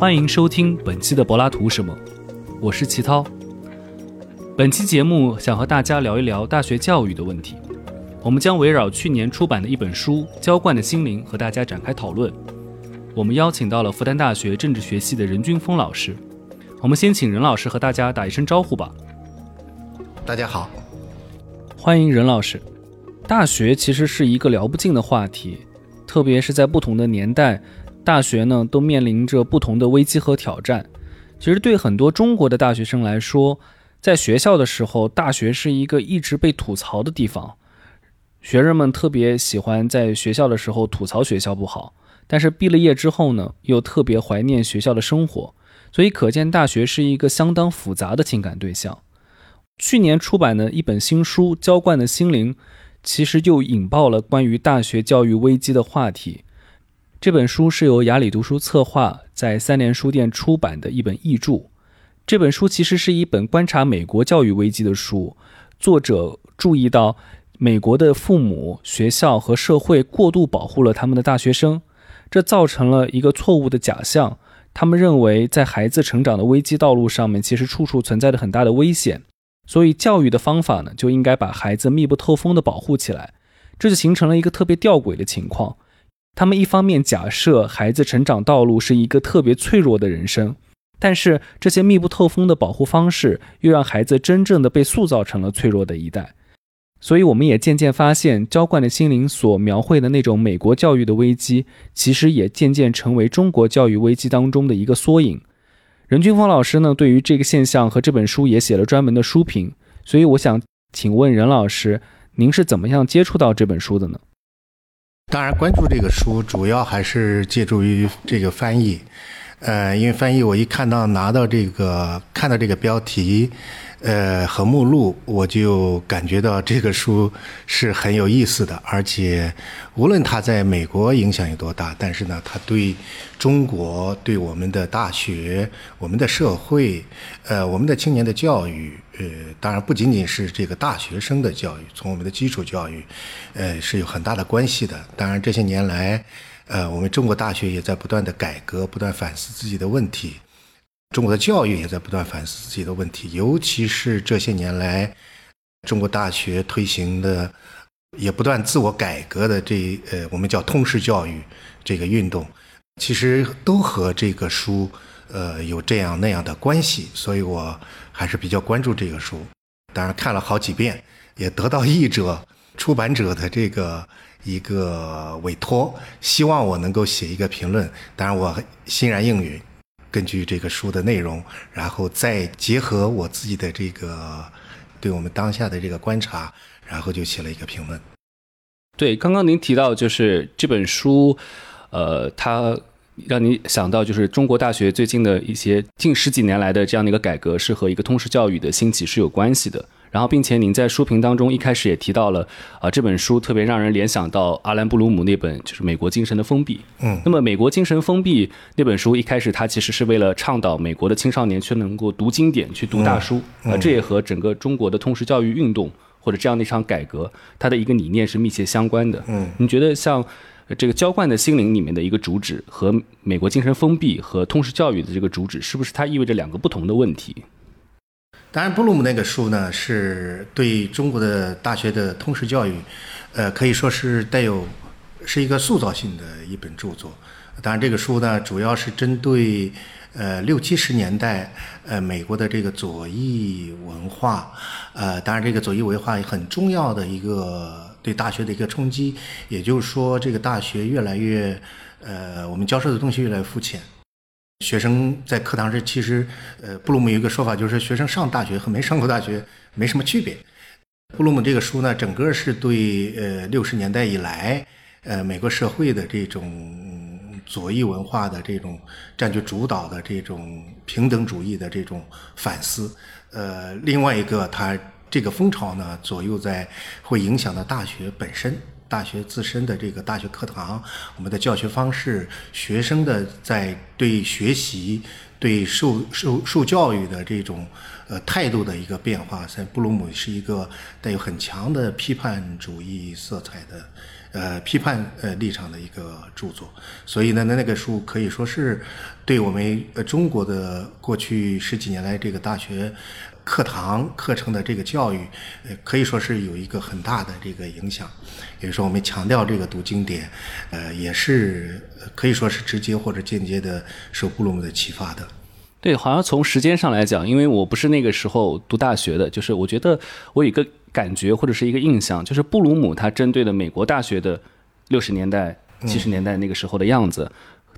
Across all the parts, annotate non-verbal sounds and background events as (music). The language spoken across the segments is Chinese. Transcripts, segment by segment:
欢迎收听本期的柏拉图什么，我是齐涛。本期节目想和大家聊一聊大学教育的问题。我们将围绕去年出版的一本书《浇灌的心灵》和大家展开讨论。我们邀请到了复旦大学政治学系的任军峰老师。我们先请任老师和大家打一声招呼吧。大家好，欢迎任老师。大学其实是一个聊不尽的话题，特别是在不同的年代，大学呢都面临着不同的危机和挑战。其实对很多中国的大学生来说，在学校的时候，大学是一个一直被吐槽的地方。学生们特别喜欢在学校的时候吐槽学校不好，但是毕了业之后呢，又特别怀念学校的生活，所以可见大学是一个相当复杂的情感对象。去年出版的一本新书《浇灌的心灵》，其实就引爆了关于大学教育危机的话题。这本书是由雅里读书策划，在三联书店出版的一本译著。这本书其实是一本观察美国教育危机的书，作者注意到。美国的父母、学校和社会过度保护了他们的大学生，这造成了一个错误的假象。他们认为，在孩子成长的危机道路上面，其实处处存在着很大的危险。所以，教育的方法呢，就应该把孩子密不透风的保护起来。这就形成了一个特别吊诡的情况。他们一方面假设孩子成长道路是一个特别脆弱的人生，但是这些密不透风的保护方式，又让孩子真正的被塑造成了脆弱的一代。所以，我们也渐渐发现，浇灌的心灵所描绘的那种美国教育的危机，其实也渐渐成为中国教育危机当中的一个缩影。任军峰老师呢，对于这个现象和这本书也写了专门的书评。所以，我想请问任老师，您是怎么样接触到这本书的呢？当然，关注这个书主要还是借助于这个翻译。呃，因为翻译，我一看到拿到这个，看到这个标题。呃，和目录，我就感觉到这个书是很有意思的，而且无论它在美国影响有多大，但是呢，它对中国、对我们的大学、我们的社会、呃，我们的青年的教育，呃，当然不仅仅是这个大学生的教育，从我们的基础教育，呃，是有很大的关系的。当然，这些年来，呃，我们中国大学也在不断的改革，不断反思自己的问题。中国的教育也在不断反思自己的问题，尤其是这些年来，中国大学推行的也不断自我改革的这呃，我们叫通识教育这个运动，其实都和这个书呃有这样那样的关系，所以我还是比较关注这个书。当然看了好几遍，也得到译者、出版者的这个一个委托，希望我能够写一个评论。当然我欣然应允。根据这个书的内容，然后再结合我自己的这个对我们当下的这个观察，然后就写了一个评论。对，刚刚您提到就是这本书，呃，它让你想到就是中国大学最近的一些近十几年来的这样的一个改革，是和一个通识教育的兴起是有关系的。然后，并且您在书评当中一开始也提到了，啊，这本书特别让人联想到阿兰布鲁姆那本就是《美国精神的封闭》。嗯，那么《美国精神封闭》那本书一开始它其实是为了倡导美国的青少年去能够读经典、去读大书，啊，这也和整个中国的通识教育运动或者这样的一场改革，它的一个理念是密切相关的。嗯，你觉得像这个《浇灌的心灵》里面的一个主旨和《美国精神封闭》和通识教育的这个主旨，是不是它意味着两个不同的问题？当然，布鲁姆那个书呢，是对中国的大学的通识教育，呃，可以说是带有是一个塑造性的一本著作。当然，这个书呢，主要是针对呃六七十年代呃美国的这个左翼文化，呃，当然这个左翼文化很重要的一个对大学的一个冲击，也就是说，这个大学越来越呃，我们教授的东西越来越肤浅。学生在课堂上，其实，呃，布鲁姆有一个说法，就是学生上大学和没上过大学没什么区别。布鲁姆这个书呢，整个是对呃六十年代以来，呃美国社会的这种左翼文化的这种占据主导的这种平等主义的这种反思。呃，另外一个，他这个风潮呢，左右在会影响到大学本身。大学自身的这个大学课堂，我们的教学方式，学生的在对学习、对受受受教育的这种呃态度的一个变化，在布鲁姆是一个带有很强的批判主义色彩的呃批判呃立场的一个著作。所以呢，那那个书可以说是对我们呃中国的过去十几年来这个大学课堂课程的这个教育，呃可以说是有一个很大的这个影响。也就是说，我们强调这个读经典，呃，也是可以说是直接或者间接的受布鲁姆的启发的。对，好像从时间上来讲，因为我不是那个时候读大学的，就是我觉得我有一个感觉或者是一个印象，就是布鲁姆他针对的美国大学的六十年代、七十年代那个时候的样子，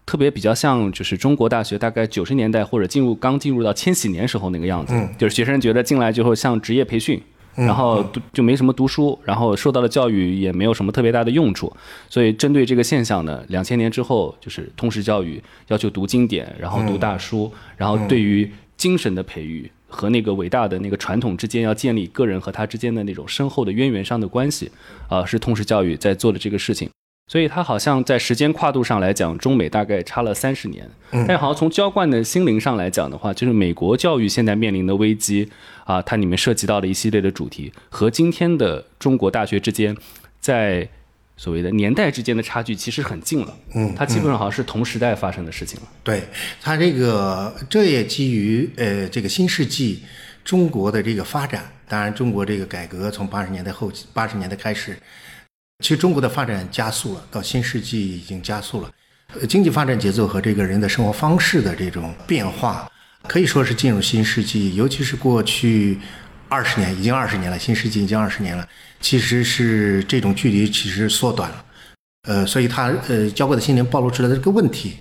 特别比较像就是中国大学大概九十年代或者进入刚进入到千禧年时候那个样子，就是学生觉得进来之后像职业培训。然后就没什么读书，然后受到的教育也没有什么特别大的用处，所以针对这个现象呢，两千年之后就是通识教育要求读经典，然后读大书，然后对于精神的培育和那个伟大的那个传统之间要建立个人和他之间的那种深厚的渊源上的关系，啊，是通识教育在做的这个事情。所以它好像在时间跨度上来讲，中美大概差了三十年。但是好像从浇灌的心灵上来讲的话，就是美国教育现在面临的危机啊，它里面涉及到的一系列的主题，和今天的中国大学之间，在所谓的年代之间的差距其实很近了。嗯，它基本上好像是同时代发生的事情了。对它这个，这也基于呃这个新世纪中国的这个发展。当然，中国这个改革从八十年代后期八十年代开始。其实中国的发展加速了，到新世纪已经加速了，呃，经济发展节奏和这个人的生活方式的这种变化，可以说是进入新世纪。尤其是过去二十年，已经二十年了，新世纪已经二十年了，其实是这种距离其实缩短了。呃，所以它呃，交过的新年暴露出来的这个问题，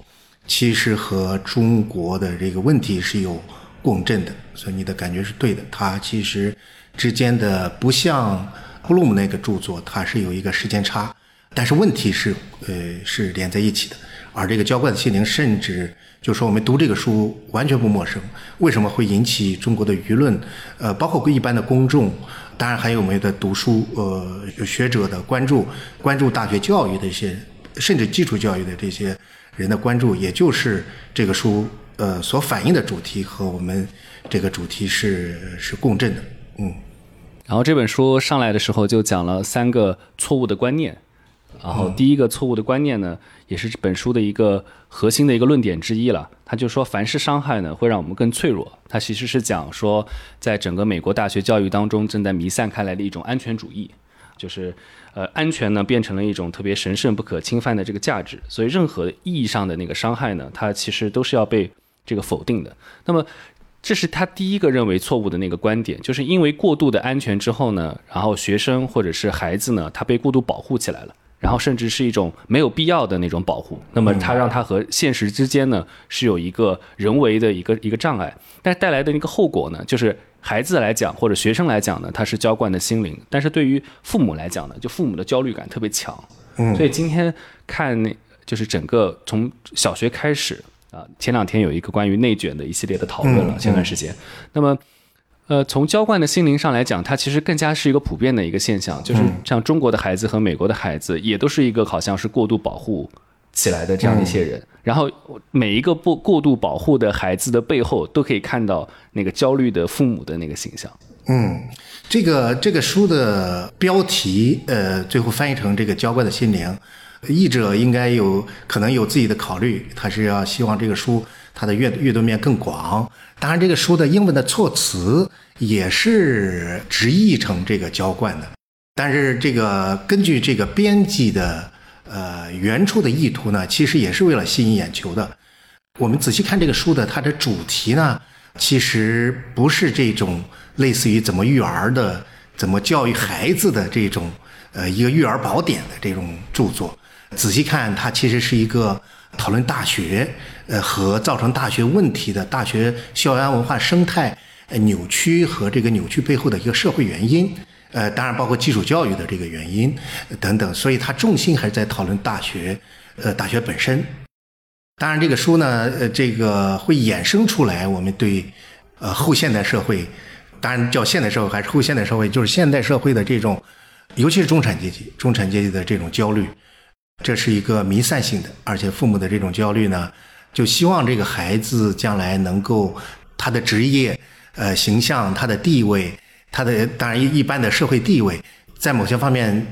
其实和中国的这个问题是有共振的。所以你的感觉是对的，它其实之间的不像。布鲁姆那个著作，它是有一个时间差，但是问题是，呃，是连在一起的。而这个浇灌的心灵，甚至就说我们读这个书完全不陌生。为什么会引起中国的舆论？呃，包括一般的公众，当然还有我们的读书呃学者的关注，关注大学教育的一些，甚至基础教育的这些人的关注，也就是这个书呃所反映的主题和我们这个主题是是共振的，嗯。然后这本书上来的时候就讲了三个错误的观念，然后第一个错误的观念呢，也是这本书的一个核心的一个论点之一了。他就说，凡是伤害呢，会让我们更脆弱。他其实是讲说，在整个美国大学教育当中，正在弥散开来的一种安全主义，就是呃，安全呢变成了一种特别神圣不可侵犯的这个价值。所以，任何意义上的那个伤害呢，它其实都是要被这个否定的。那么。这是他第一个认为错误的那个观点，就是因为过度的安全之后呢，然后学生或者是孩子呢，他被过度保护起来了，然后甚至是一种没有必要的那种保护，那么他让他和现实之间呢是有一个人为的一个一个障碍，但带来的那个后果呢，就是孩子来讲或者学生来讲呢，他是浇灌的心灵，但是对于父母来讲呢，就父母的焦虑感特别强，嗯，所以今天看那就是整个从小学开始。啊，前两天有一个关于内卷的一系列的讨论了。前段时间，那么，呃，从浇灌的心灵上来讲，它其实更加是一个普遍的一个现象，就是像中国的孩子和美国的孩子，也都是一个好像是过度保护起来的这样一些人。然后每一个不过度保护的孩子的背后，都可以看到那个焦虑的父母的那个形象。嗯，这个这个书的标题，呃，最后翻译成这个浇灌的心灵。译者应该有可能有自己的考虑，他是要希望这个书它的阅阅读面更广。当然，这个书的英文的措辞也是直译成这个浇灌的，但是这个根据这个编辑的呃原初的意图呢，其实也是为了吸引眼球的。我们仔细看这个书的它的主题呢，其实不是这种类似于怎么育儿的、怎么教育孩子的这种呃一个育儿宝典的这种著作。仔细看，它其实是一个讨论大学，呃，和造成大学问题的大学校园文化生态呃扭曲和这个扭曲背后的一个社会原因，呃，当然包括基础教育的这个原因等等。所以它重心还是在讨论大学，呃，大学本身。当然，这个书呢，呃，这个会衍生出来我们对，呃，后现代社会，当然叫现代社会还是后现代社会，就是现代社会的这种，尤其是中产阶级，中产阶级的这种焦虑。这是一个弥散性的，而且父母的这种焦虑呢，就希望这个孩子将来能够他的职业、呃形象、他的地位、他的当然一一般的社会地位，在某些方面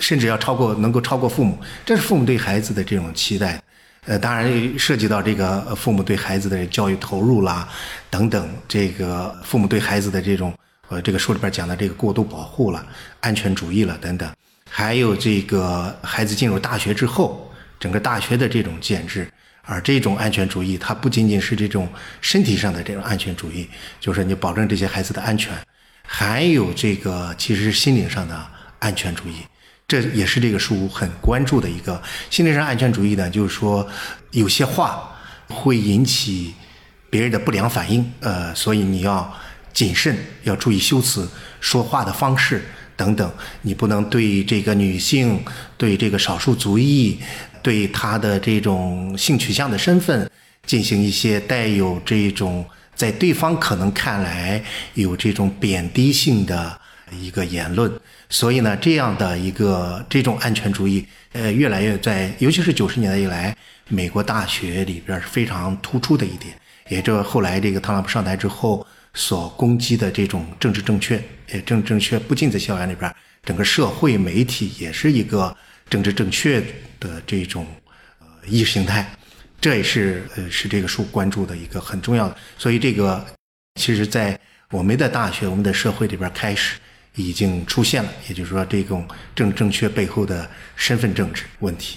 甚至要超过能够超过父母，这是父母对孩子的这种期待。呃，当然涉及到这个父母对孩子的教育投入啦，等等，这个父母对孩子的这种呃，这个书里边讲的这个过度保护了、安全主义了等等，还有这个孩子进入大学之后，整个大学的这种建制，而这种安全主义，它不仅仅是这种身体上的这种安全主义，就是你保证这些孩子的安全，还有这个其实是心灵上的安全主义。这也是这个书很关注的一个心灵上安全主义呢，就是说有些话会引起别人的不良反应，呃，所以你要谨慎，要注意修辞、说话的方式等等，你不能对这个女性、对这个少数族裔、对她的这种性取向的身份进行一些带有这种在对方可能看来有这种贬低性的一个言论。所以呢，这样的一个这种安全主义，呃，越来越在，尤其是九十年代以来，美国大学里边是非常突出的一点。也就后来这个特朗普上台之后所攻击的这种政治正确，呃，政治正确不仅在校园里边，整个社会媒体也是一个政治正确的这种呃意识形态。这也是呃是这个书关注的一个很重要的。所以这个其实，在我们的大学、我们的社会里边开始。已经出现了，也就是说，这种正正确背后的身份政治问题。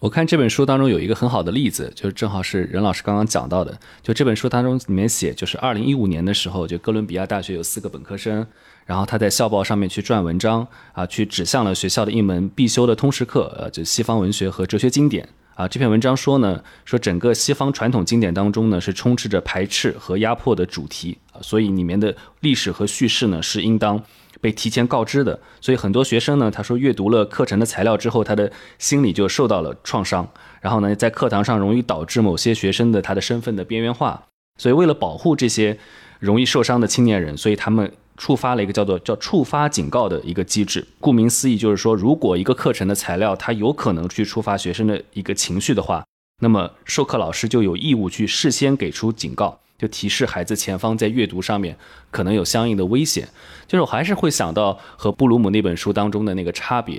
我看这本书当中有一个很好的例子，就是正好是任老师刚刚讲到的。就这本书当中里面写，就是二零一五年的时候，就哥伦比亚大学有四个本科生，然后他在校报上面去撰文章啊，去指向了学校的一门必修的通识课，呃，就西方文学和哲学经典。啊，这篇文章说呢，说整个西方传统经典当中呢，是充斥着排斥和压迫的主题啊，所以里面的历史和叙事呢，是应当被提前告知的。所以很多学生呢，他说阅读了课程的材料之后，他的心理就受到了创伤，然后呢，在课堂上容易导致某些学生的他的身份的边缘化。所以为了保护这些容易受伤的青年人，所以他们。触发了一个叫做叫触发警告的一个机制。顾名思义，就是说，如果一个课程的材料它有可能去触发学生的一个情绪的话，那么授课老师就有义务去事先给出警告，就提示孩子前方在阅读上面可能有相应的危险。就是我还是会想到和布鲁姆那本书当中的那个差别，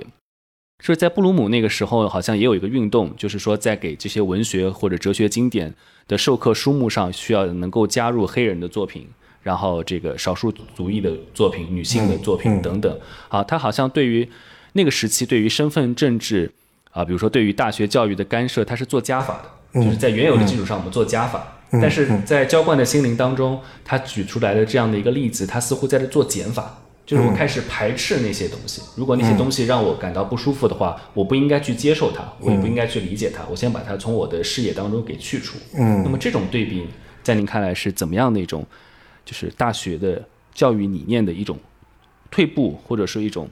就是在布鲁姆那个时候好像也有一个运动，就是说在给这些文学或者哲学经典的授课书目上需要能够加入黑人的作品。然后这个少数族裔的作品、女性的作品等等，啊，他好像对于那个时期对于身份政治啊，比如说对于大学教育的干涉，他是做加法的，就是在原有的基础上我们做加法。但是在浇灌的心灵当中，他举出来的这样的一个例子，他似乎在这做减法，就是我开始排斥那些东西。如果那些东西让我感到不舒服的话，我不应该去接受它，我也不应该去理解它，我先把它从我的视野当中给去除。嗯，那么这种对比，在您看来是怎么样的一种？就是大学的教育理念的一种退步，或者是一种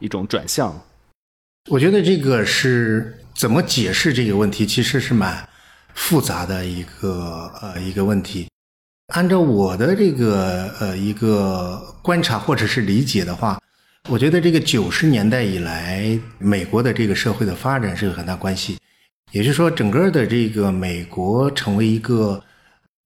一种转向。我觉得这个是怎么解释这个问题，其实是蛮复杂的一个呃一个问题。按照我的这个呃一个观察或者是理解的话，我觉得这个九十年代以来美国的这个社会的发展是有很大关系。也就是说，整个的这个美国成为一个。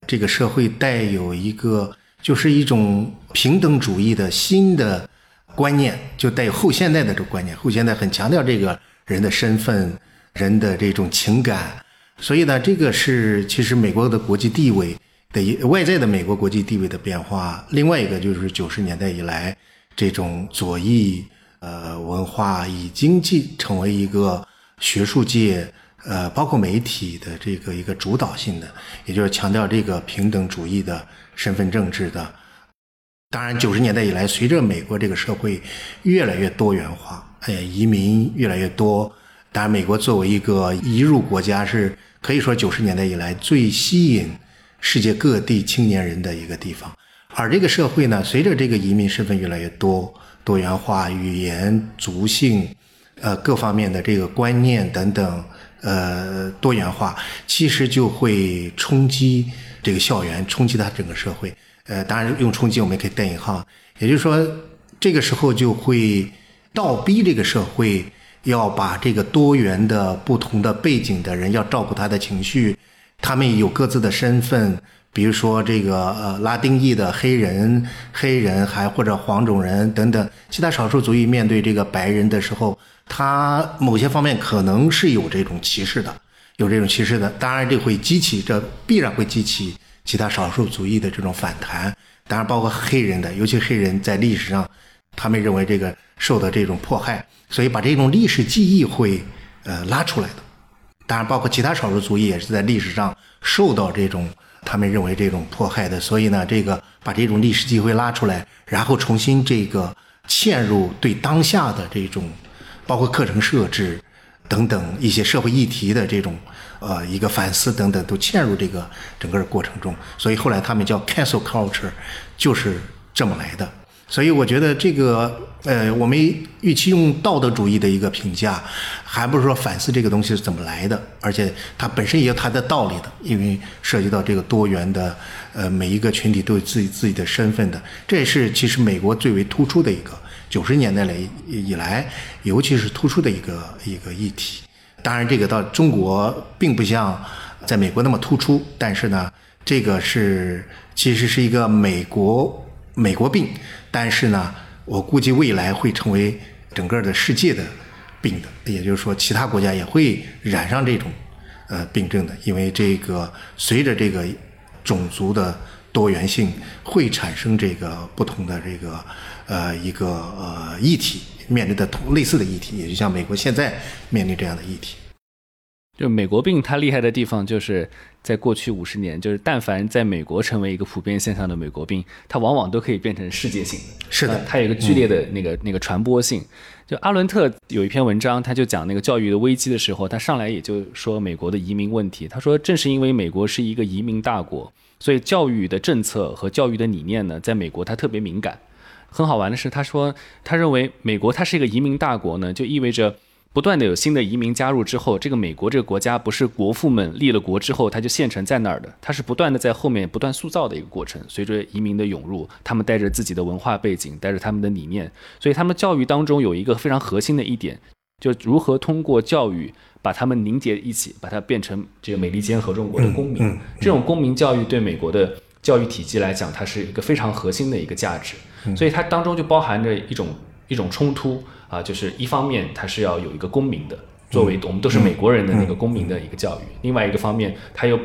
这个社会带有一个，就是一种平等主义的新的观念，就带有后现代的这个观念。后现代很强调这个人的身份、人的这种情感，所以呢，这个是其实美国的国际地位的一外在的美国国际地位的变化。另外一个就是九十年代以来，这种左翼呃文化已经继成为一个学术界。呃，包括媒体的这个一个主导性的，也就是强调这个平等主义的身份政治的。当然，九十年代以来，随着美国这个社会越来越多元化，哎，移民越来越多。当然，美国作为一个移入国家，是可以说九十年代以来最吸引世界各地青年人的一个地方。而这个社会呢，随着这个移民身份越来越多、多元化、语言、族性，呃，各方面的这个观念等等。呃，多元化其实就会冲击这个校园，冲击它整个社会。呃，当然用冲击我们也可以带引号，也就是说，这个时候就会倒逼这个社会要把这个多元的、不同的背景的人要照顾他的情绪，他们有各自的身份，比如说这个呃拉丁裔的黑人、黑人还或者黄种人等等其他少数族裔面对这个白人的时候，他某些方面可能是有这种歧视的，有这种歧视的。当然，这会激起这必然会激起其他少数族裔的这种反弹。当然，包括黑人的，尤其黑人在历史上，他们认为这个受到这种迫害，所以把这种历史记忆会呃拉出来的。当然，包括其他少数族裔也是在历史上受到这种。他们认为这种迫害的，所以呢，这个把这种历史机会拉出来，然后重新这个嵌入对当下的这种，包括课程设置等等一些社会议题的这种呃一个反思等等，都嵌入这个整个过程中。所以后来他们叫 cancel culture，就是这么来的。所以我觉得这个，呃，我们与其用道德主义的一个评价，还不是说反思这个东西是怎么来的，而且它本身也有它的道理的，因为涉及到这个多元的，呃，每一个群体都有自己自己的身份的，这也是其实美国最为突出的一个九十年代来以来，尤其是突出的一个一个议题。当然，这个到中国并不像在美国那么突出，但是呢，这个是其实是一个美国。美国病，但是呢，我估计未来会成为整个的世界的病的，也就是说，其他国家也会染上这种呃病症的，因为这个随着这个种族的多元性会产生这个不同的这个呃一个呃议题，面临的同类似的议题，也就像美国现在面临这样的议题。就美国病，它厉害的地方就是在过去五十年，就是但凡在美国成为一个普遍现象的美国病，它往往都可以变成世界性的。是的，它有一个剧烈的那个那个传播性。就阿伦特有一篇文章，他就讲那个教育的危机的时候，他上来也就说美国的移民问题。他说，正是因为美国是一个移民大国，所以教育的政策和教育的理念呢，在美国它特别敏感。很好玩的是，他说他认为美国它是一个移民大国呢，就意味着。不断的有新的移民加入之后，这个美国这个国家不是国父们立了国之后，它就现成在那儿的，它是不断的在后面不断塑造的一个过程。随着移民的涌入，他们带着自己的文化背景，带着他们的理念，所以他们教育当中有一个非常核心的一点，就如何通过教育把他们凝结一起，把它变成这个美利坚合众国的公民。这种公民教育对美国的教育体系来讲，它是一个非常核心的一个价值。所以它当中就包含着一种一种冲突。啊，就是一方面，它是要有一个公民的，作为我们都是美国人的那个公民的一个教育；另外一个方面，他又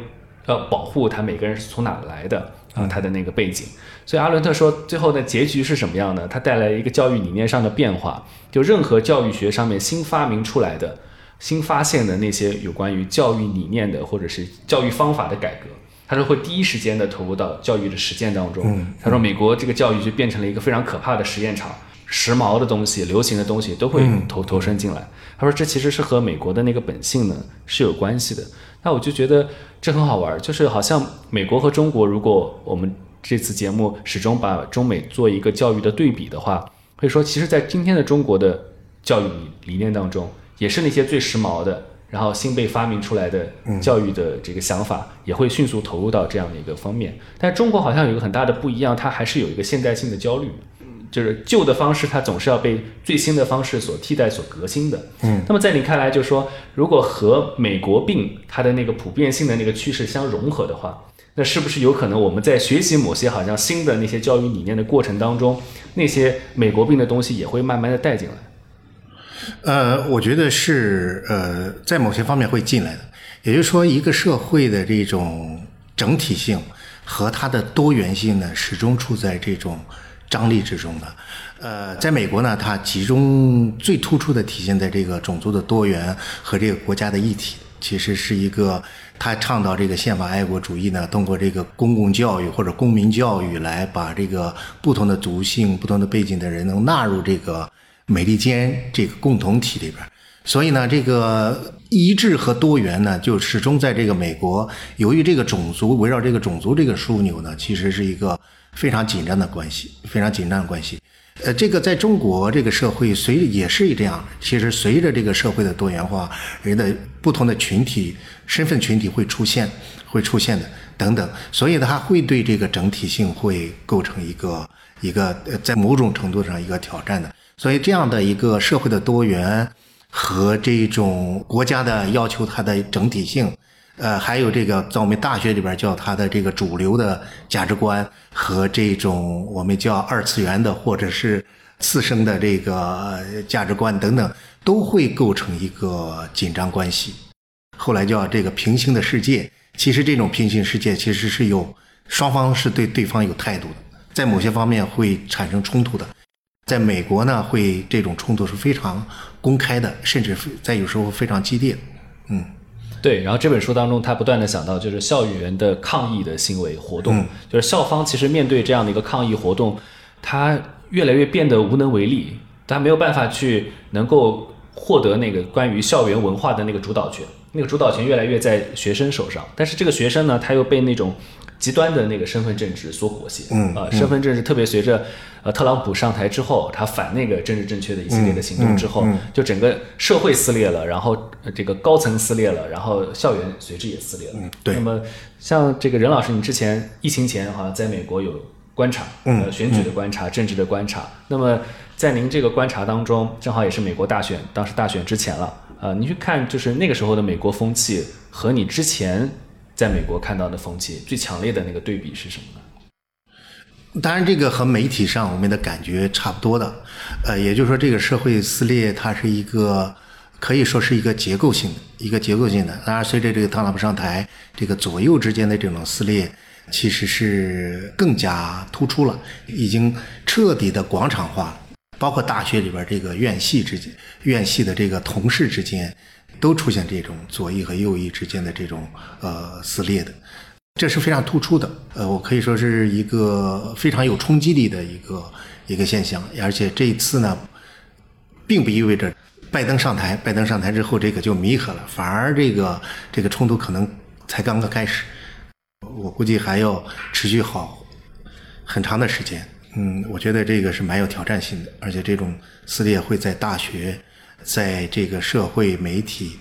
要保护他每个人是从哪来的啊，他的那个背景。所以阿伦特说，最后的结局是什么样的？他带来一个教育理念上的变化。就任何教育学上面新发明出来的、新发现的那些有关于教育理念的或者是教育方法的改革，他说会第一时间的投入到教育的实践当中。他说，美国这个教育就变成了一个非常可怕的实验场。时髦的东西、流行的东西都会投投身进来。他说，这其实是和美国的那个本性呢是有关系的。那我就觉得这很好玩，就是好像美国和中国，如果我们这次节目始终把中美做一个教育的对比的话，可以说，其实，在今天的中国的教育理念当中，也是那些最时髦的，然后新被发明出来的教育的这个想法，也会迅速投入到这样的一个方面。但中国好像有一个很大的不一样，它还是有一个现代性的焦虑。就是旧的方式，它总是要被最新的方式所替代、所革新的。嗯，那么在你看来，就是说，如果和美国病它的那个普遍性的那个趋势相融合的话，那是不是有可能我们在学习某些好像新的那些教育理念的过程当中，那些美国病的东西也会慢慢的带进来？呃，我觉得是呃，在某些方面会进来的。也就是说，一个社会的这种整体性和它的多元性呢，始终处在这种。张力之中的，呃，在美国呢，它集中最突出的体现在这个种族的多元和这个国家的一体，其实是一个他倡导这个宪法爱国主义呢，通过这个公共教育或者公民教育来把这个不同的族性、不同的背景的人能纳入这个美利坚这个共同体里边。所以呢，这个一致和多元呢，就始终在这个美国，由于这个种族围绕这个种族这个枢纽呢，其实是一个。非常紧张的关系，非常紧张的关系。呃，这个在中国这个社会随也是这样。其实随着这个社会的多元化，人的不同的群体身份群体会出现，会出现的等等。所以它会对这个整体性会构成一个一个呃在某种程度上一个挑战的。所以这样的一个社会的多元和这种国家的要求它的整体性。呃，还有这个在我们大学里边叫它的这个主流的价值观和这种我们叫二次元的或者是次生的这个价值观等等，都会构成一个紧张关系。后来叫这个平行的世界，其实这种平行世界其实是有双方是对对方有态度的，在某些方面会产生冲突的。在美国呢，会这种冲突是非常公开的，甚至在有时候非常激烈。嗯，对。然后这本书当中，他不断的想到就是校园的抗议的行为活动，就是校方其实面对这样的一个抗议活动，他越来越变得无能为力，他没有办法去能够获得那个关于校园文化的那个主导权，那个主导权越来越在学生手上。但是这个学生呢，他又被那种极端的那个身份政治所裹挟。嗯啊，身份政治特别随着。呃，特朗普上台之后，他反那个政治正确的一系列的行动之后，就整个社会撕裂了，然后这个高层撕裂了，然后校园随之也撕裂了。对。那么，像这个任老师，你之前疫情前好像在美国有观察，呃，选举的观察，政治的观察。那么，在您这个观察当中，正好也是美国大选，当时大选之前了，呃，你去看就是那个时候的美国风气和你之前在美国看到的风气最强烈的那个对比是什么呢？当然，这个和媒体上我们的感觉差不多的，呃，也就是说，这个社会撕裂它是一个可以说是一个结构性的，一个结构性的。当然，随着这个特朗普上台，这个左右之间的这种撕裂其实是更加突出了，已经彻底的广场化了。包括大学里边这个院系之间、院系的这个同事之间，都出现这种左翼和右翼之间的这种呃撕裂的。这是非常突出的，呃，我可以说是一个非常有冲击力的一个一个现象，而且这一次呢，并不意味着拜登上台，拜登上台之后这个就弥合了，反而这个这个冲突可能才刚刚开始，我估计还要持续好很长的时间。嗯，我觉得这个是蛮有挑战性的，而且这种撕裂会在大学，在这个社会媒体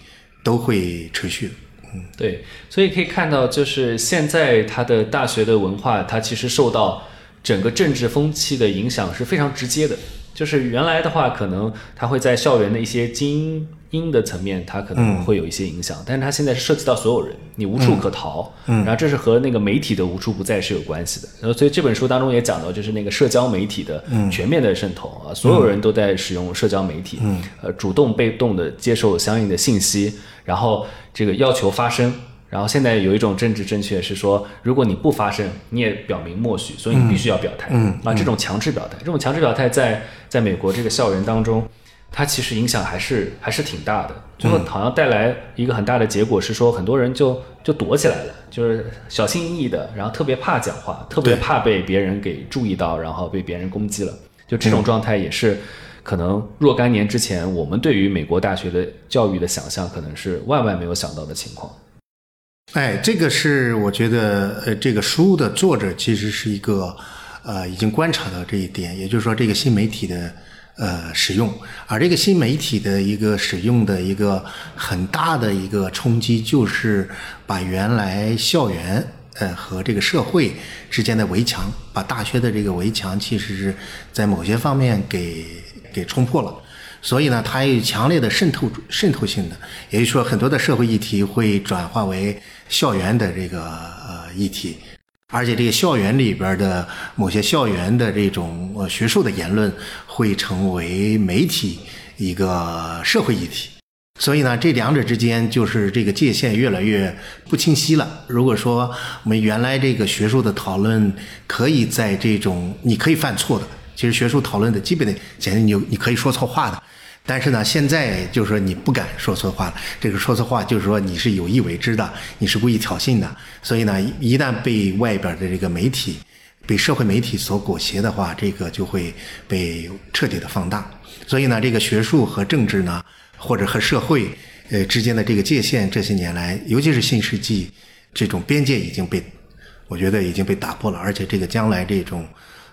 都会持续。嗯对，所以可以看到，就是现在他的大学的文化，它其实受到整个政治风气的影响是非常直接的。就是原来的话，可能他会在校园的一些精英的层面，它可能会有一些影响，但是它现在是涉及到所有人，你无处可逃。嗯，然后这是和那个媒体的无处不在是有关系的。然后所以这本书当中也讲到，就是那个社交媒体的全面的渗透啊，所有人都在使用社交媒体，呃，主动被动的接受相应的信息。然后这个要求发声，然后现在有一种政治正确是说，如果你不发声，你也表明默许，所以你必须要表态。嗯啊，这种强制表态，这种强制表态在在美国这个校园当中，它其实影响还是还是挺大的。最后好像带来一个很大的结果是说，很多人就就躲起来了，就是小心翼翼的，然后特别怕讲话，特别怕被别人给注意到，然后被别人攻击了。就这种状态也是。可能若干年之前，我们对于美国大学的教育的想象，可能是万万没有想到的情况。哎，这个是我觉得，呃，这个书的作者其实是一个，呃，已经观察到这一点，也就是说，这个新媒体的呃使用，而这个新媒体的一个使用的一个很大的一个冲击，就是把原来校园呃和这个社会之间的围墙，把大学的这个围墙，其实是在某些方面给。给冲破了，所以呢，它有强烈的渗透渗透性的，也就是说，很多的社会议题会转化为校园的这个呃议题，而且这个校园里边的某些校园的这种呃学术的言论会成为媒体一个社会议题，所以呢，这两者之间就是这个界限越来越不清晰了。如果说我们原来这个学术的讨论可以在这种你可以犯错的。其实学术讨论的基本的，简直你你可以说错话的，但是呢，现在就是说你不敢说错话了。这个说错话就是说你是有意为之的，你是故意挑衅的。所以呢，一旦被外边的这个媒体、被社会媒体所裹挟的话，这个就会被彻底的放大。所以呢，这个学术和政治呢，或者和社会呃之间的这个界限，这些年来，尤其是新世纪，这种边界已经被，我觉得已经被打破了。而且这个将来这种。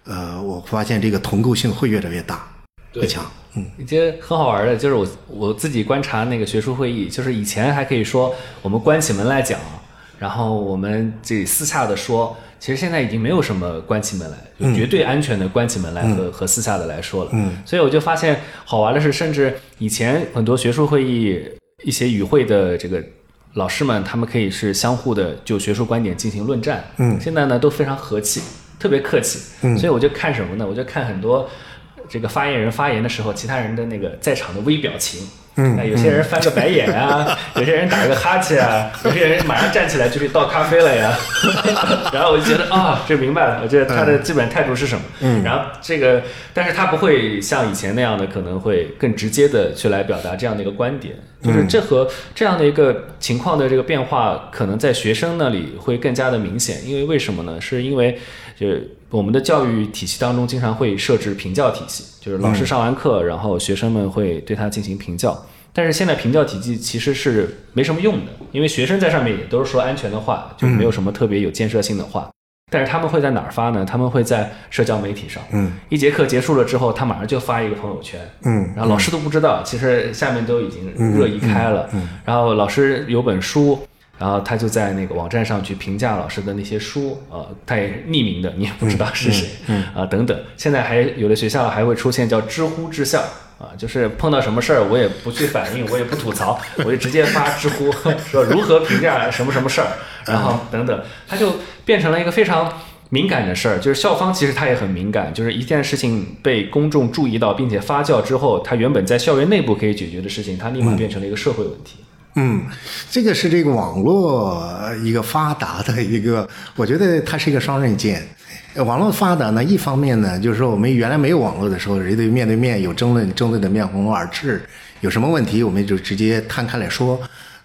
呃，我发现这个同构性会越来越大，越强。嗯，一些很好玩的，就是我我自己观察那个学术会议，就是以前还可以说我们关起门来讲，然后我们这私下的说，其实现在已经没有什么关起门来，就绝对安全的关起门来和和私下的来说了。嗯，所以我就发现好玩的是，甚至以前很多学术会议一些与会的这个老师们他们可以是相互的就学术观点进行论战。嗯现在呢都非常和气，特别客气。嗯所以我就看什么呢？我就看很多这个发言人发言的时候，其他人的那个在场的微表情。嗯哎有些人翻个白眼啊，(laughs) 有些人打个哈欠啊，(laughs) 有些人马上站起来就去倒咖啡了呀。(laughs) 然后我就觉得啊，这明白了，我觉得他的基本态度是什么。嗯然后这个，但是他不会像以前那样的，可能会更直接的去来表达这样的一个观点。就是这和这样的一个情况的这个变化，可能在学生那里会更加的明显。因为为什么呢？是因为就是我们的教育体系当中经常会设置评教体系，就是老师上完课，然后学生们会对他进行评教。但是现在评教体系其实是没什么用的，因为学生在上面也都是说安全的话，就没有什么特别有建设性的话。但是他们会在哪儿发呢？他们会在社交媒体上。嗯一节课结束了之后，他马上就发一个朋友圈，嗯然后老师都不知道，其实下面都已经热议开了。然后老师有本书，然后他就在那个网站上去评价老师的那些书，呃，他也匿名的，你也不知道是谁，啊、等等。现在还有的学校还会出现叫知乎治校。啊，就是碰到什么事儿，我也不去反应，我也不吐槽，我就直接发知乎 (laughs) 说如何评价什么什么事儿，然后等等，它就变成了一个非常敏感的事儿。就是校方其实他也很敏感，就是一件事情被公众注意到并且发酵之后，它原本在校园内部可以解决的事情，它立马变成了一个社会问题。嗯，这个是这个网络一个发达的一个，我觉得它是一个双刃剑。呃网络发达呢，一方面呢，就是说我们原来没有网络的时候，人对面对面有争论，争论的面红耳赤，有什么问题我们就直接摊开来说。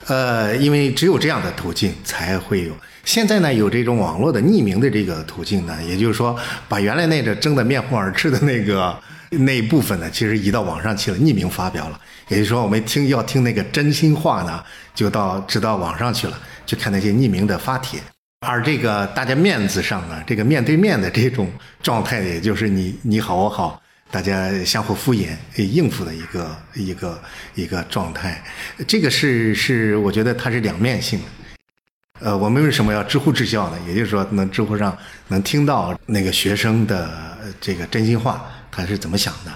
呃，因为只有这样的途径才会有。现在呢，有这种网络的匿名的这个途径呢，也就是说，把原来那个争得面红耳赤的那个那一部分呢，其实移到网上去了，匿名发表了。也就是说，我们听要听那个真心话呢，就到直到网上去了，去看那些匿名的发帖。而这个大家面子上呢，这个面对面的这种状态，也就是你你好我好，大家相互敷衍应付的一个一个一个状态。这个是是我觉得它是两面性的。呃，我们为什么要知乎治校呢？也就是说，能知乎上能听到那个学生的这个真心话，他是怎么想的，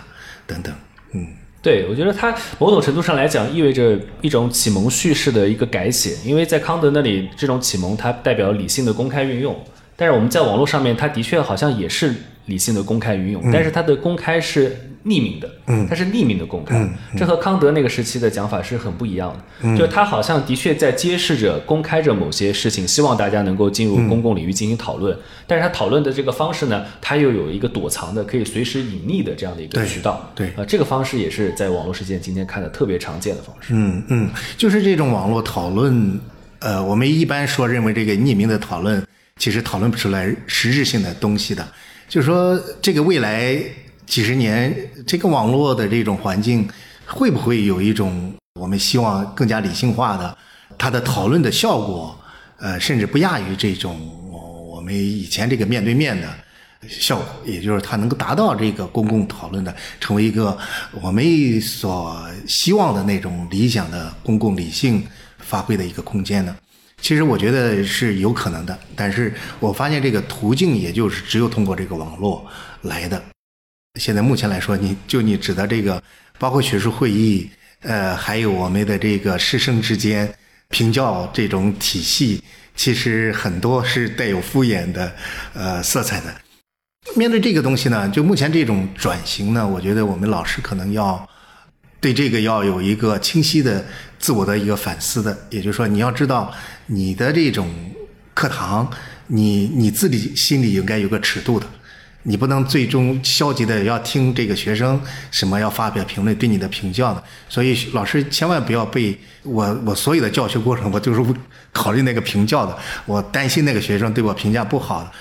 等等。嗯对，我觉得它某种程度上来讲，意味着一种启蒙叙事的一个改写，因为在康德那里，这种启蒙它代表理性的公开运用，但是我们在网络上面，它的确好像也是理性的公开运用，但是它的公开是匿名的，嗯。它是匿名的公开，这和康德那个时期的讲法是很不一样的，就是他好像的确在揭示着、公开着某些事情，希望大家能够进入公共领域进行讨论，但是他讨论的这个方式呢，他又有一个躲藏的、可以随时隐匿的这样的一个渠道，对啊、这个方式也是在网络世界今天看的特别常见的方式。嗯嗯，就是这种网络讨论，呃，我们一般说认为这个匿名的讨论，其实讨论不出来实质性的东西的。就是说，这个未来几十年，这个网络的这种环境，会不会有一种我们希望更加理性化的，它的讨论的效果，呃，甚至不亚于这种我我们以前这个面对面的。效果，也就是它能够达到这个公共讨论的，成为一个我们所希望的那种理想的公共理性发挥的一个空间呢。其实我觉得是有可能的，但是我发现这个途径也就是只有通过这个网络来的。现在目前来说，你就你指的这个，包括学术会议，呃，还有我们的这个师生之间评教这种体系，其实很多是带有敷衍的呃色彩的。面对这个东西呢，就目前这种转型呢，我觉得我们老师可能要对这个要有一个清晰的自我的一个反思的，也就是说，你要知道你的这种课堂，你你自己心里应该有个尺度的，你不能最终消极的要听这个学生什么要发表评论对你的评价的，所以老师千万不要被我我所有的教学过程，我就是考虑那个评价的，我担心那个学生对我评价不好。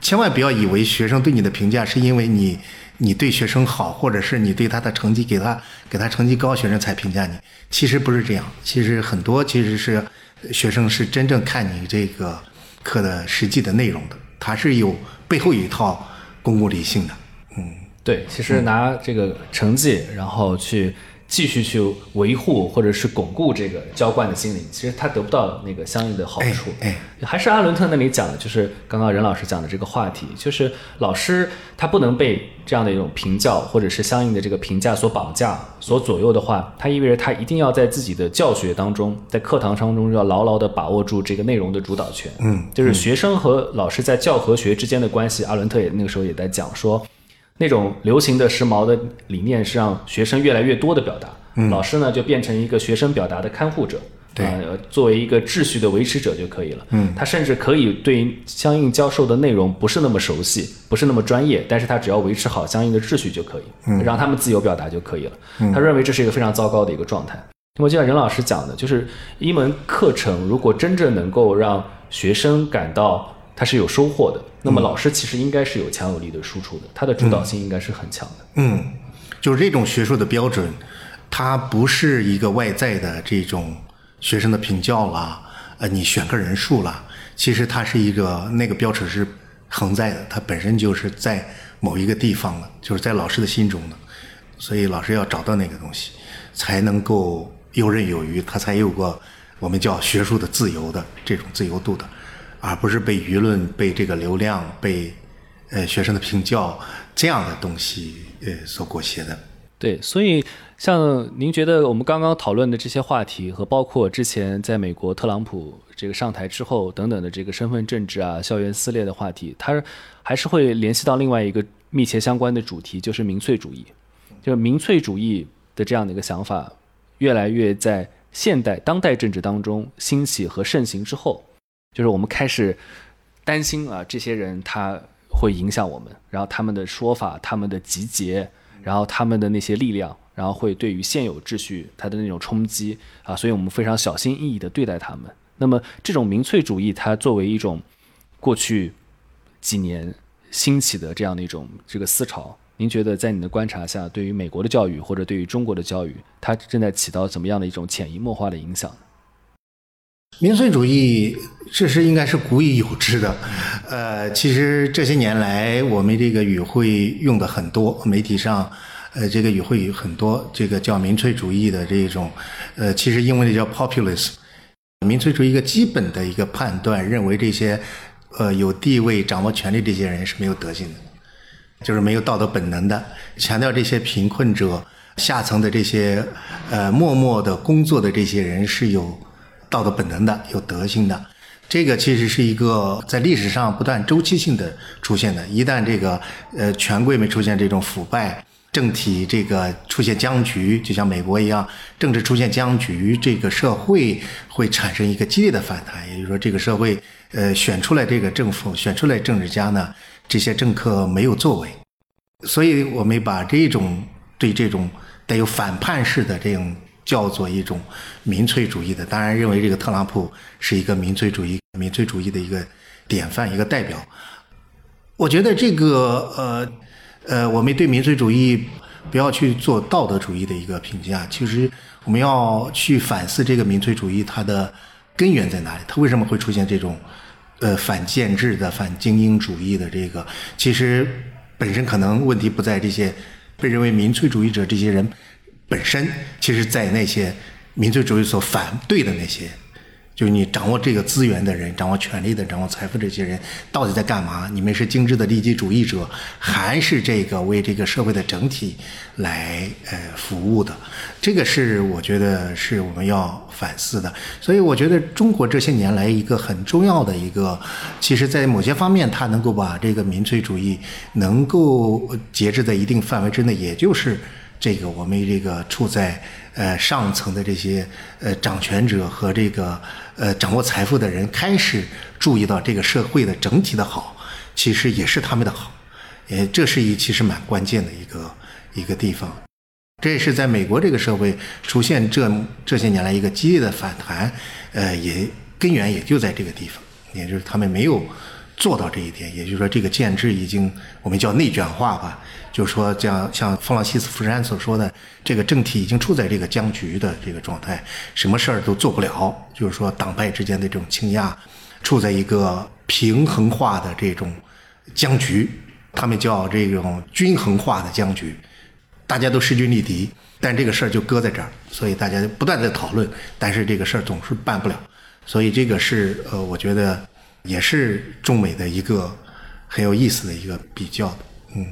千万不要以为学生对你的评价是因为你你对学生好，或者是你对他的成绩给他给他成绩高，学生才评价你。其实不是这样，其实很多其实是学生是真正看你这个课的实际的内容的，他是有背后有一套公共理性的。嗯，对，其实拿这个成绩，然后去继续去维护或者是巩固这个浇灌的心灵，其实他得不到那个相应的好处。哎，还是阿伦特那里讲的，就是刚刚任老师讲的这个话题，就是老师他不能被这样的一种评教或者是相应的这个评价所绑架、所左右的话，他意味着他一定要在自己的教学当中，在课堂当中要牢牢的把握住这个内容的主导权。嗯，就是学生和老师在教和学之间的关系，阿伦特也那个时候也在讲说。那种流行的时髦的理念是让学生越来越多的表达，老师呢就变成一个学生表达的看护者，对，作为一个秩序的维持者就可以了。嗯，他甚至可以对相应教授的内容不是那么熟悉，不是那么专业，但是他只要维持好相应的秩序就可以，嗯，让他们自由表达就可以了。他认为这是一个非常糟糕的一个状态。那么就像任老师讲的，就是一门课程如果真正能够让学生感到。他是有收获的，那么老师其实应该是有强有力的输出的，他的主导性应该是很强的。嗯，就是这种学术的标准，它不是一个外在的这种学生的评教啦，呃，你选个人数啦，其实它是一个那个标准是恒在的，它本身就是在某一个地方的，就是在老师的心中的，所以老师要找到那个东西，才能够游刃有余，他才有个我们叫学术的自由的这种自由度的。而不是被舆论、被这个流量、被呃学生的评教这样的东西呃所裹挟的。对，所以像您觉得我们刚刚讨论的这些话题，和包括之前在美国特朗普这个上台之后等等的这个身份政治啊、校园撕裂的话题，它还是会联系到另外一个密切相关的主题，就是民粹主义。就是民粹主义的这样的一个想法，越来越在现代当代政治当中兴起和盛行之后。就是我们开始担心啊，这些人他会影响我们，然后他们的说法、他们的集结，然后他们的那些力量，然后会对于现有秩序它的那种冲击啊，所以我们非常小心翼翼地对待他们。那么这种民粹主义，它作为一种过去几年兴起的这样的一种这个思潮，您觉得在你的观察下，对于美国的教育或者对于中国的教育，它正在起到怎么样的一种潜移默化的影响？民粹主义，这是应该是古已有之的。呃，其实这些年来，我们这个语汇用的很多，媒体上，呃，这个语汇很多，这个叫民粹主义的这种，呃，其实英文里叫 populism。民粹主义一个基本的一个判断，认为这些，呃，有地位、掌握权力这些人是没有德行的，就是没有道德本能的，强调这些贫困者、下层的这些，呃，默默的工作的这些人是有。道德本能的、有德性的，这个其实是一个在历史上不断周期性的出现的。一旦这个呃权贵们出现这种腐败，政体这个出现僵局，就像美国一样，政治出现僵局，这个社会会产生一个激烈的反弹。也就是说，这个社会呃选出来这个政府，选出来政治家呢，这些政客没有作为，所以我们把这种对这种带有反叛式的这种。叫做一种民粹主义的，当然认为这个特朗普是一个民粹主义、民粹主义的一个典范、一个代表。我觉得这个呃呃，我们对民粹主义不要去做道德主义的一个评价，其实我们要去反思这个民粹主义它的根源在哪里，它为什么会出现这种呃反建制的、反精英主义的这个？其实本身可能问题不在这些被认为民粹主义者这些人。本身其实，在那些民粹主义所反对的那些，就是你掌握这个资源的人、掌握权力的、掌握财富这些人，到底在干嘛？你们是精致的利己主义者，还是这个为这个社会的整体来呃服务的？这个是我觉得是我们要反思的。所以，我觉得中国这些年来一个很重要的一个，其实在某些方面，它能够把这个民粹主义能够节制在一定范围之内，也就是。这个我们这个处在呃上层的这些呃掌权者和这个呃掌握财富的人开始注意到这个社会的整体的好，其实也是他们的好，呃这是一其实蛮关键的一个一个地方。这也是在美国这个社会出现这这些年来一个激烈的反弹，呃，也根源也就在这个地方，也就是他们没有做到这一点，也就是说这个建制已经我们叫内卷化吧。就是说，像像弗朗西斯福山所说的，这个政体已经处在这个僵局的这个状态，什么事儿都做不了。就是说，党派之间的这种倾轧，处在一个平衡化的这种僵局，他们叫这种均衡化的僵局。大家都势均力敌，但这个事儿就搁在这儿，所以大家不断在讨论，但是这个事儿总是办不了，所以这个是呃，我觉得也是中美的一个很有意思的一个比较，嗯。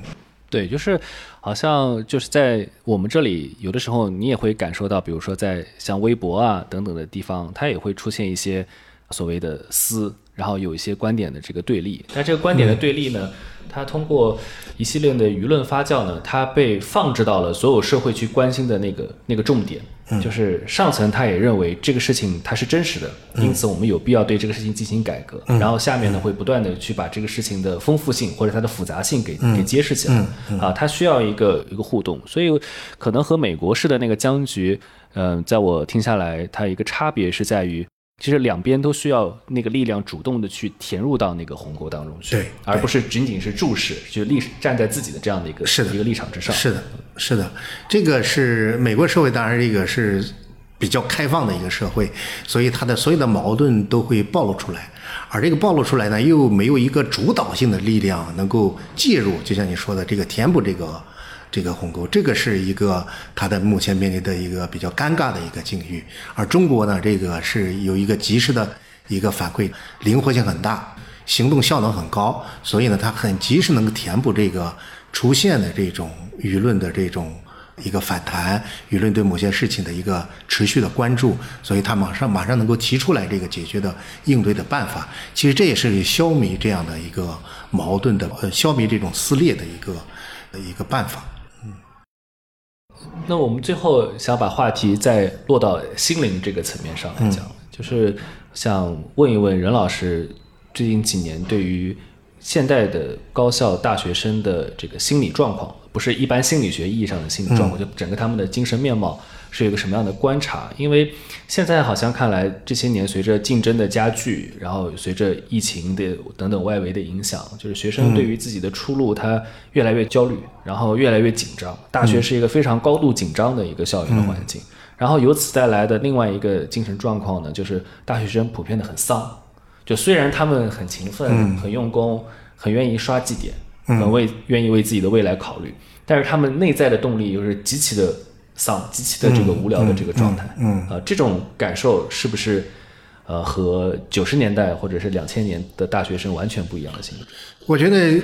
对，就是好像就是在我们这里，有的时候你也会感受到，比如说在像微博啊等等的地方，它也会出现一些所谓的撕，然后有一些观点的这个对立。但这个观点的对立呢？它通过一系列的舆论发酵呢，它被放置到了所有社会去关心的那个那个重点，就是上层他也认为这个事情它是真实的，因此我们有必要对这个事情进行改革。然后下面呢会不断的去把这个事情的丰富性或者它的复杂性给给揭示起来啊，它需要一个一个互动，所以可能和美国式的那个僵局，嗯，在我听下来，它一个差别是在于。其实两边都需要那个力量主动的去填入到那个鸿沟当中去，对，而不是仅仅是注视，就立站在自己的这样的一个是的一个立场之上。是的，是的，这个是美国社会，当然这个是比较开放的一个社会，所以它的所有的矛盾都会暴露出来，而这个暴露出来呢，又没有一个主导性的力量能够介入，就像你说的这个填补这个。这个鸿沟，这个是一个它的目前面临的一个比较尴尬的一个境遇，而中国呢，这个是有一个及时的一个反馈，灵活性很大，行动效能很高，所以呢，它很及时能够填补这个出现的这种舆论的这种一个反弹，舆论对某些事情的一个持续的关注，所以它马上马上能够提出来这个解决的应对的办法。其实这也是消弭这样的一个矛盾的，呃，消弭这种撕裂的一个一个办法。那我们最后想把话题再落到心灵这个层面上来讲，就是想问一问任老师，最近几年对于现代的高校大学生的这个心理状况，不是一般心理学意义上的心理状况，就整个他们的精神面貌。是一个什么样的观察？因为现在好像看来，这些年随着竞争的加剧，然后随着疫情的等等外围的影响，就是学生对于自己的出路，他越来越焦虑，然后越来越紧张。大学是一个非常高度紧张的一个校园的环境，然后由此带来的另外一个精神状况呢，就是大学生普遍的很丧。就虽然他们很勤奋、很用功、很愿意刷绩点、很为愿意为自己的未来考虑，但是他们内在的动力又是极其的。丧极其的这个无聊的这个状态，嗯，啊，这种感受是不是，呃，和九十年代或者是两千年的大学生完全不一样的心理？我觉得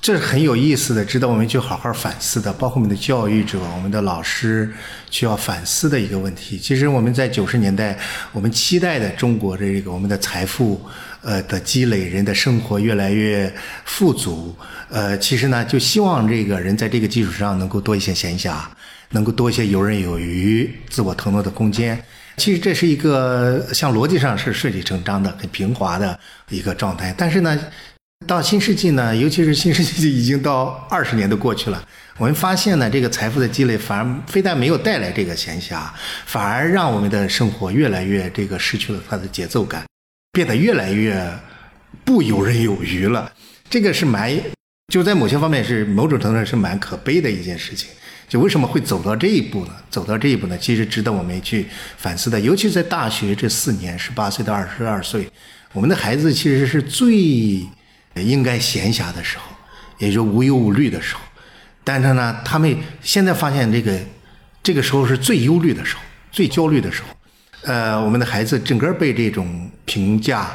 这是很有意思的，值得我们去好好反思的，包括我们的教育者、我们的老师需要反思的一个问题。其实我们在九十年代，我们期待的中国的这个我们的财富，呃的积累，人的生活越来越富足，呃，其实呢，就希望这个人在这个基础上能够多一些闲暇。能够多一些游刃有余、自我腾挪的空间。其实这是一个像逻辑上是顺理成章的、很平滑的一个状态。但是呢，到新世纪呢，尤其是新世纪已经到二十年都过去了，我们发现呢，这个财富的积累反而非但没有带来这个闲暇，反而让我们的生活越来越这个失去了它的节奏感，变得越来越不游刃有余了。这个是蛮，就在某些方面是某种程度上是蛮可悲的一件事情。就为什么会走到这一步呢？走到这一步呢？其实值得我们去反思的。尤其在大学这四年，十八岁到二十二岁，我们的孩子其实是最应该闲暇的时候，也就无忧无虑的时候。但是呢，他们现在发现这个这个时候是最忧虑的时候，最焦虑的时候。呃，我们的孩子整个被这种评价。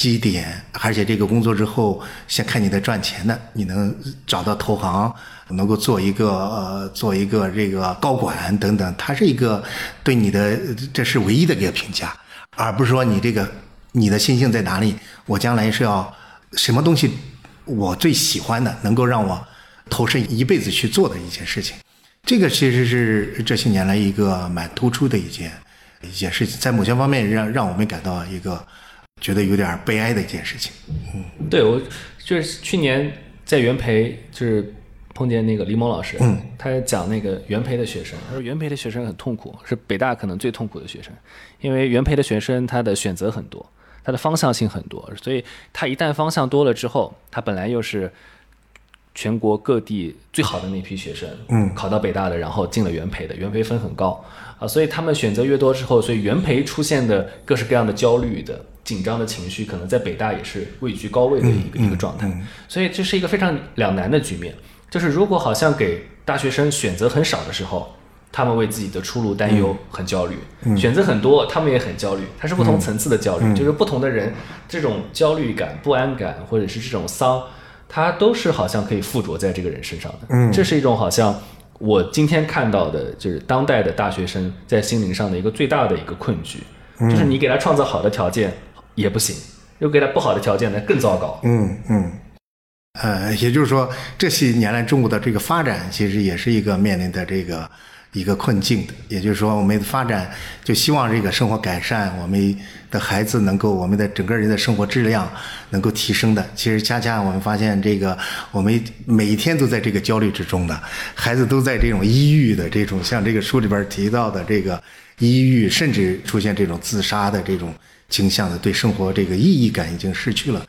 基点，而且这个工作之后，先看你的赚钱的，你能找到投行，能够做一个呃，做一个这个高管等等，它是一个对你的，这是唯一的一个评价，而不是说你这个你的心性在哪里，我将来是要什么东西，我最喜欢的，能够让我投身一辈子去做的一件事情，这个其实是这些年来一个蛮突出的一件一件事情，在某些方面让让我们感到一个。觉得有点悲哀的一件事情。嗯，对我就是去年在元培，就是碰见那个李猛老师，嗯，他讲那个元培的学生，他说元培的学生很痛苦，是北大可能最痛苦的学生，因为元培的学生他的选择很多，他的方向性很多，所以他一旦方向多了之后，他本来又是。全国各地最好的那批学生，嗯，考到北大的，然后进了元培的，元培分很高啊，所以他们选择越多之后，所以元培出现的各式各样的焦虑的、紧张的情绪，可能在北大也是位居高位的一个一个状态，所以这是一个非常两难的局面。就是如果好像给大学生选择很少的时候，他们为自己的出路担忧，很焦虑；选择很多，他们也很焦虑。它是不同层次的焦虑，就是不同的人这种焦虑感、不安感，或者是这种丧，它都是好像可以附着在这个人身上的。嗯这是一种好像我今天看到的，就是当代的大学生在心灵上的一个最大的一个困局，就是你给他创造好的条件也不行，又给他不好的条件呢更糟糕。嗯嗯，呃，也就是说，这些年来中国的这个发展，其实也是一个面临的这个一个困境的。也就是说，我们的发展就希望这个生活改善，我们的孩子能够，我们的整个人的生活质量能够提升的。其实恰恰我们发现，这个我们每一天都在这个焦虑之中的，孩子都在这种抑郁的这种，像这个书里边提到的这个抑郁，甚至出现这种自杀的这种倾向的，对生活这个意义感已经失去了。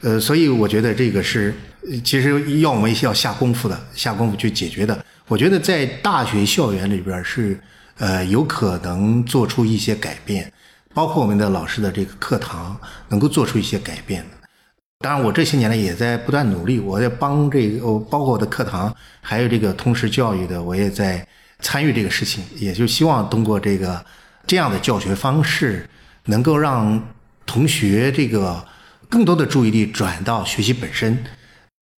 呃，所以我觉得这个是，其实要我们要下功夫的，下功夫去解决的。我觉得在大学校园里边是，呃，有可能做出一些改变，包括我们的老师的这个课堂能够做出一些改变。当然，我这些年来也在不断努力，我在帮这个，包括我的课堂，还有这个通识教育的，我也在参与这个事情，也就希望通过这个这样的教学方式，能够让同学这个更多的注意力转到学习本身，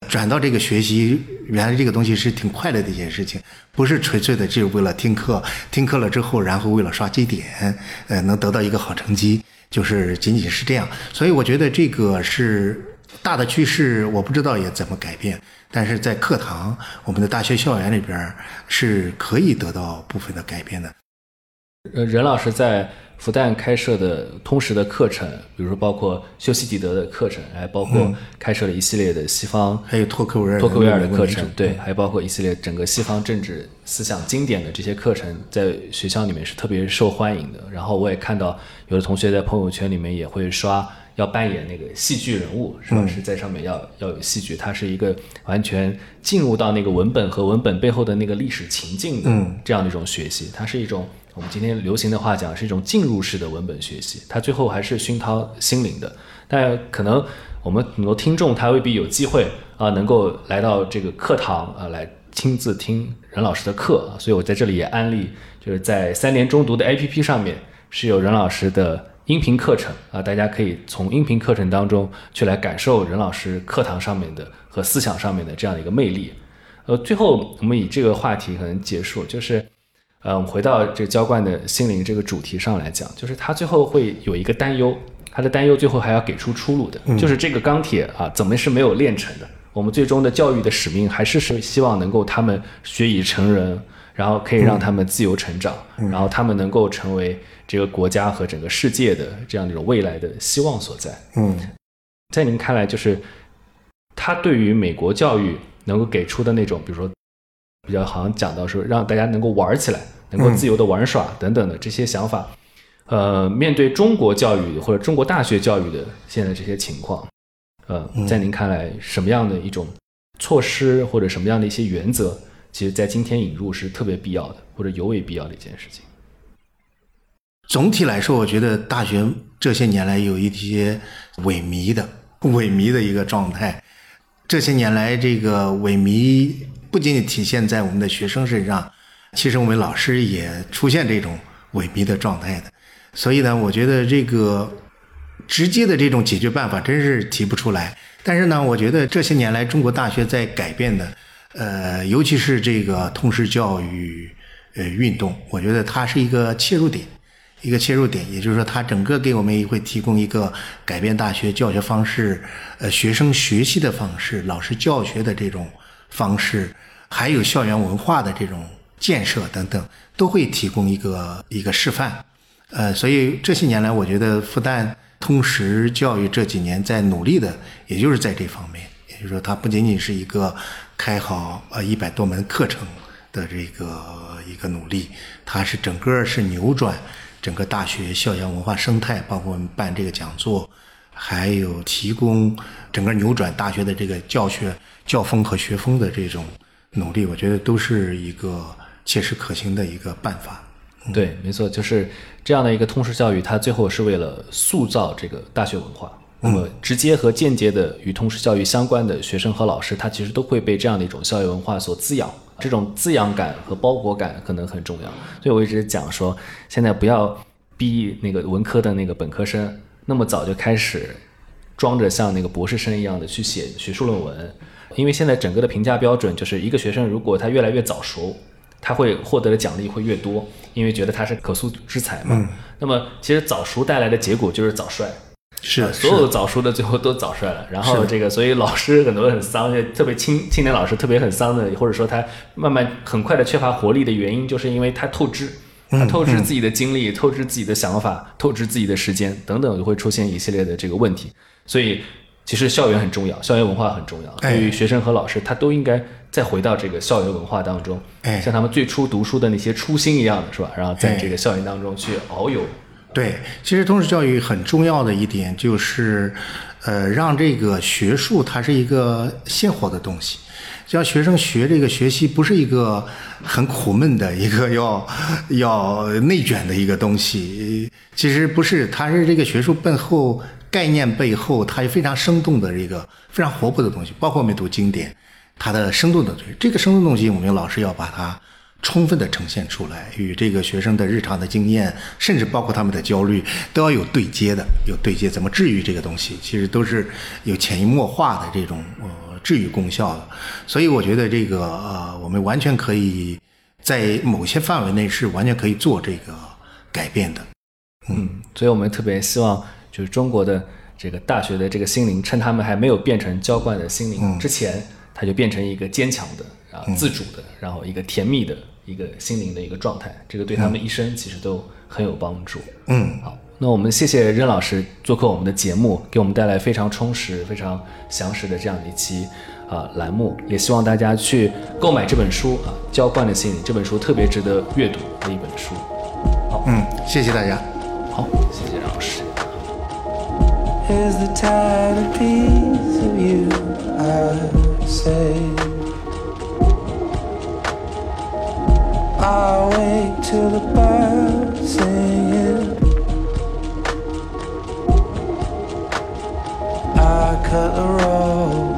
转到这个学习，原来这个东西是挺快乐的一件事情，不是纯粹的就是为了听课，听课了之后，然后为了刷绩点，呃，能得到一个好成绩，就是仅仅是这样。所以我觉得这个是大的趋势，我不知道也怎么改变，但是在课堂，我们的大学校园里边是可以得到部分的改变的。呃，任老师在复旦开设的通识的课程，比如说包括修昔底德的课程，还包括开设了一系列的西方还有托克维尔托克维尔的课程对，还包括一系列整个西方政治思想经典的这些课程，在学校里面是特别受欢迎的。然后我也看到有的同学在朋友圈里面也会刷，要扮演那个戏剧人物，是吧？是在上面要要有戏剧，它是一个完全进入到那个文本和文本背后的那个历史情境的这样的一种学习，它是一种。我们今天流行的话讲，是一种进入式的文本学习，它最后还是熏陶心灵的。但可能我们很多听众他未必有机会啊、能够来到这个课堂啊、来亲自听任老师的课，所以我在这里也安利，就是在三联中读的 APP 上面是有任老师的音频课程啊，大家可以从音频课程当中去来感受任老师课堂上面的和思想上面的这样的一个魅力。呃，最后我们以这个话题可能结束，就是。呃，我们回到这个浇灌的心灵这个主题上来讲，就是他最后会有一个担忧，他的担忧最后还要给出出路的，就是这个钢铁啊，怎么是没有炼成的？我们最终的教育的使命还是是希望能够他们学以成人，然后可以让他们自由成长，然后他们能够成为这个国家和整个世界的这样一种未来的希望所在。嗯在您看来，就是他对于美国教育能够给出的那种，比如说比较好像讲到说让大家能够玩起来，能够自由的玩耍等等的这些想法，呃，面对中国教育或者中国大学教育的现在这些情况，呃，在您看来，什么样的一种措施或者什么样的一些原则，其实在今天引入是特别必要的，或者尤为必要的一件事情？总体来说，我觉得大学这些年来有一些萎靡的、萎靡的一个状态。这些年来，这个萎靡不仅仅体现在我们的学生身上，其实我们老师也出现这种萎靡的状态的。所以呢，我觉得这个直接的这种解决办法真是提不出来。但是呢，我觉得这些年来中国大学在改变的，呃，尤其是这个通识教育呃运动，我觉得它是一个切入点。一个切入点，也就是说，它整个给我们也会提供一个改变大学教学方式、呃学生学习的方式、老师教学的这种方式，还有校园文化的这种建设等等，都会提供一个一个示范。呃，所以这些年来，我觉得复旦通识教育这几年在努力的，也就是在这方面，也就是说，它不仅仅是一个开好呃一百多门课程的这个一个努力，它是整个是扭转。整个大学校园文化生态，包括办这个讲座，还有提供整个扭转大学的这个教学教风和学风的这种努力，我觉得都是一个切实可行的一个办法。对，没错，就是这样的一个通识教育，它最后是为了塑造这个大学文化，那么直接和间接的与通识教育相关的学生和老师，他其实都会被这样的一种校园文化所滋养。这种滋养感和包裹感可能很重要。所以我一直讲说，现在不要逼那个文科的那个本科生那么早就开始装着像那个博士生一样的去写学术论文，因为现在整个的评价标准就是一个学生如果他越来越早熟，他会获得的奖励会越多，因为觉得他是可塑之才嘛。那么其实早熟带来的结果就是早衰。是，所有早熟的最后都早衰了。然后这个，所以老师很多很丧，就特别青青年老师特别很丧的，或者说他慢慢很快的缺乏活力的原因，就是因为他透支，他透支自己的精力，透支自己的想法，透支自己的时间等等，就会出现一系列的这个问题。所以其实校园很重要，校园文化很重要，对于学生和老师，他都应该再回到这个校园文化当中，像他们最初读书的那些初心一样的是吧？然后在这个校园当中去遨游。对，其实通识教育很重要的一点就是，呃，让这个学术它是一个鲜活的东西，让学生学这个学习不是一个很苦闷的一个要要内卷的一个东西。其实不是，它是这个学术背后概念背后，它有非常生动的这个非常活泼的东西。包括我们读经典，它的生动的东西，这个生动东西，我们老师要把它。充分的呈现出来，与这个学生的日常的经验，甚至包括他们的焦虑，都要有对接的，有对接。怎么治愈这个东西，其实都是有潜移默化的这种呃治愈功效的。所以我觉得这个呃，我们完全可以在某些范围内是完全可以做这个改变的。嗯，所以我们特别希望就是中国的这个大学的这个心灵，趁他们还没有变成娇惯的心灵之前，它就变成一个坚强的。啊，自主的，然后一个甜蜜的一个心灵的一个状态，这个对他们一生其实都很有帮助。嗯，好，那我们谢谢任老师做客我们的节目，给我们带来非常充实、非常详实的这样的一期啊栏目，也希望大家去购买这本书啊，《浇灌的心灵》这本书特别值得阅读的一本书。好，嗯，谢谢大家。好，谢谢任老师。I save? I wait till the birds sing. I cut the road,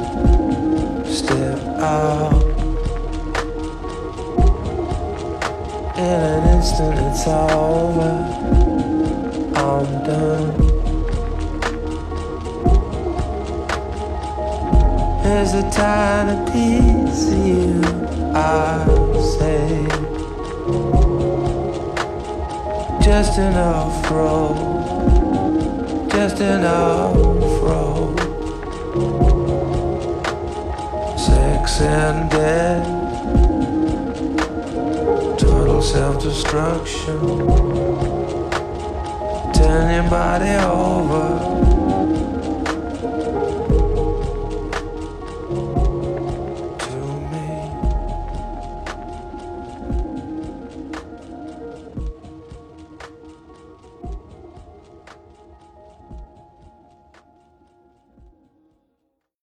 step out. In an instant, it's all over. I'm done. There's a tiny piece of you, I say just enough road, just enough road. Sex and death, total self destruction. Turn your body over.